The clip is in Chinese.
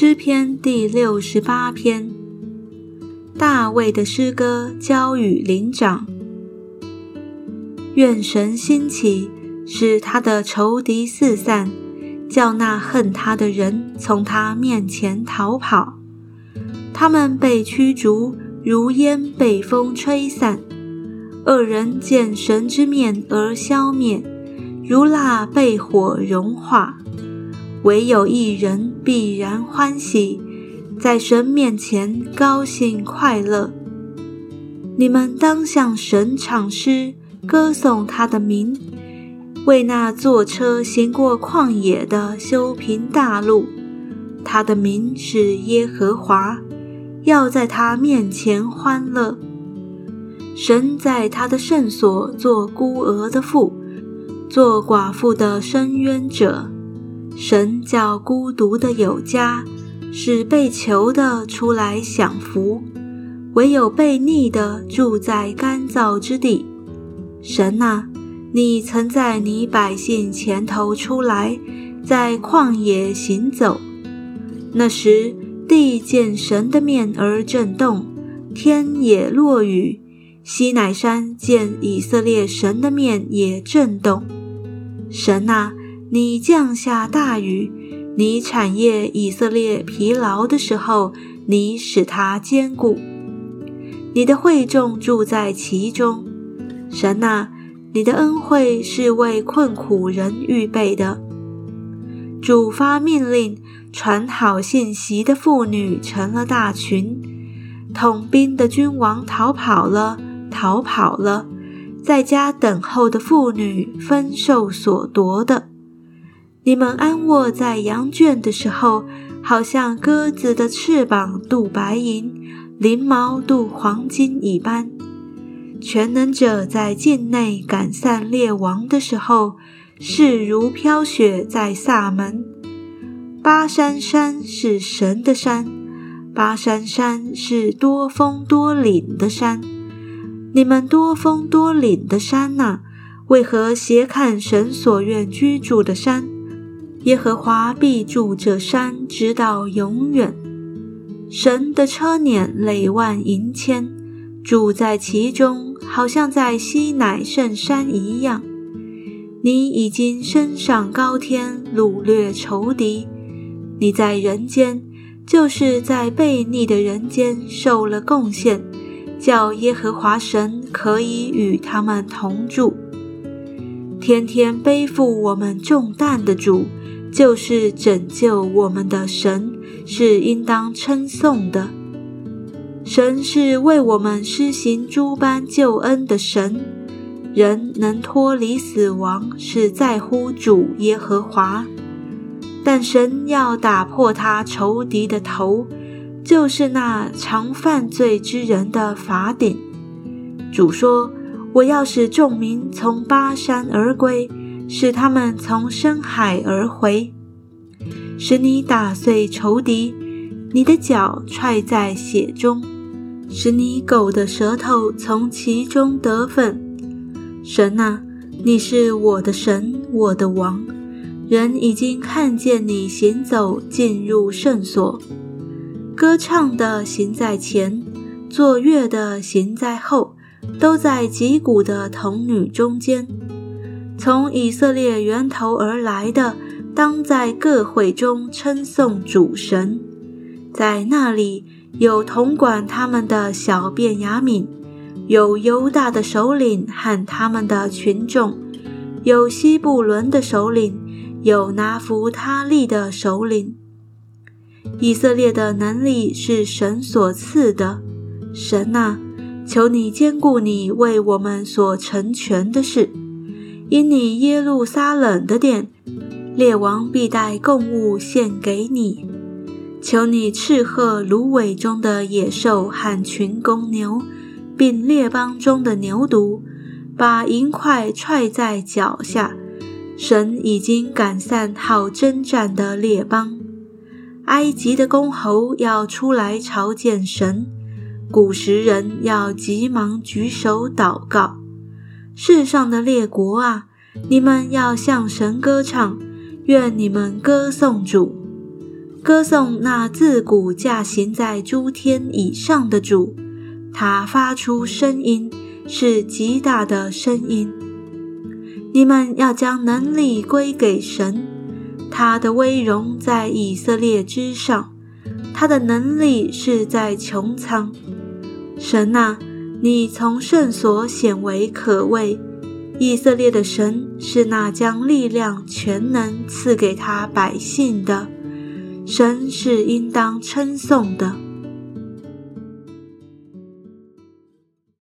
诗篇第六十八篇，大卫的诗歌交与灵长。愿神兴起，使他的仇敌四散，叫那恨他的人从他面前逃跑。他们被驱逐，如烟被风吹散；恶人见神之面而消灭，如蜡被火融化。唯有一人必然欢喜，在神面前高兴快乐。你们当向神唱诗，歌颂他的名，为那坐车行过旷野的修平大路。他的名是耶和华，要在他面前欢乐。神在他的圣所做孤儿的父，做寡妇的伸冤者。神叫孤独的有家，使被囚的出来享福；唯有被逆的住在干燥之地。神啊，你曾在你百姓前头出来，在旷野行走。那时地见神的面而震动，天也落雨；西乃山见以色列神的面也震动。神啊！你降下大雨，你产业以色列疲劳的时候，你使他坚固。你的惠众住在其中，神啊，你的恩惠是为困苦人预备的。主发命令，传好信息的妇女成了大群，统兵的君王逃跑了，逃跑了，在家等候的妇女分受所夺的。你们安卧在羊圈的时候，好像鸽子的翅膀镀白银，翎毛镀黄金一般。全能者在境内赶散列王的时候，势如飘雪在萨门。巴山山是神的山，巴山山是多峰多岭的山。你们多峰多岭的山呐，为何斜看神所愿居住的山？耶和华必住这山，直到永远。神的车辇累万银千，住在其中，好像在西乃圣山一样。你已经升上高天，掳掠仇敌。你在人间，就是在悖逆的人间受了贡献，叫耶和华神可以与他们同住，天天背负我们重担的主。就是拯救我们的神，是应当称颂的。神是为我们施行诸般救恩的神，人能脱离死亡，是在乎主耶和华。但神要打破他仇敌的头，就是那常犯罪之人的法顶。主说：“我要使众民从巴山而归。”使他们从深海而回，使你打碎仇敌，你的脚踹在血中，使你狗的舌头从其中得分。神啊，你是我的神，我的王。人已经看见你行走进入圣所，歌唱的行在前，作乐的行在后，都在击鼓的童女中间。从以色列源头而来的，当在各会中称颂主神。在那里有统管他们的小便雅悯，有犹大的首领和他们的群众，有西布伦的首领，有拿弗他利的首领。以色列的能力是神所赐的。神啊，求你兼顾你为我们所成全的事。因你耶路撒冷的殿，列王必带贡物献给你。求你斥喝芦苇中的野兽和群公牛，并列邦中的牛犊，把银块踹在脚下。神已经赶散好征战的列邦。埃及的公侯要出来朝见神，古时人要急忙举手祷告。世上的列国啊，你们要向神歌唱，愿你们歌颂主。歌颂那自古驾行在诸天以上的主，他发出声音是极大的声音。你们要将能力归给神，他的威荣在以色列之上，他的能力是在穹苍。神啊，你从圣所显为可畏。以色列的神是那将力量、全能赐给他百姓的。神是应当称颂的。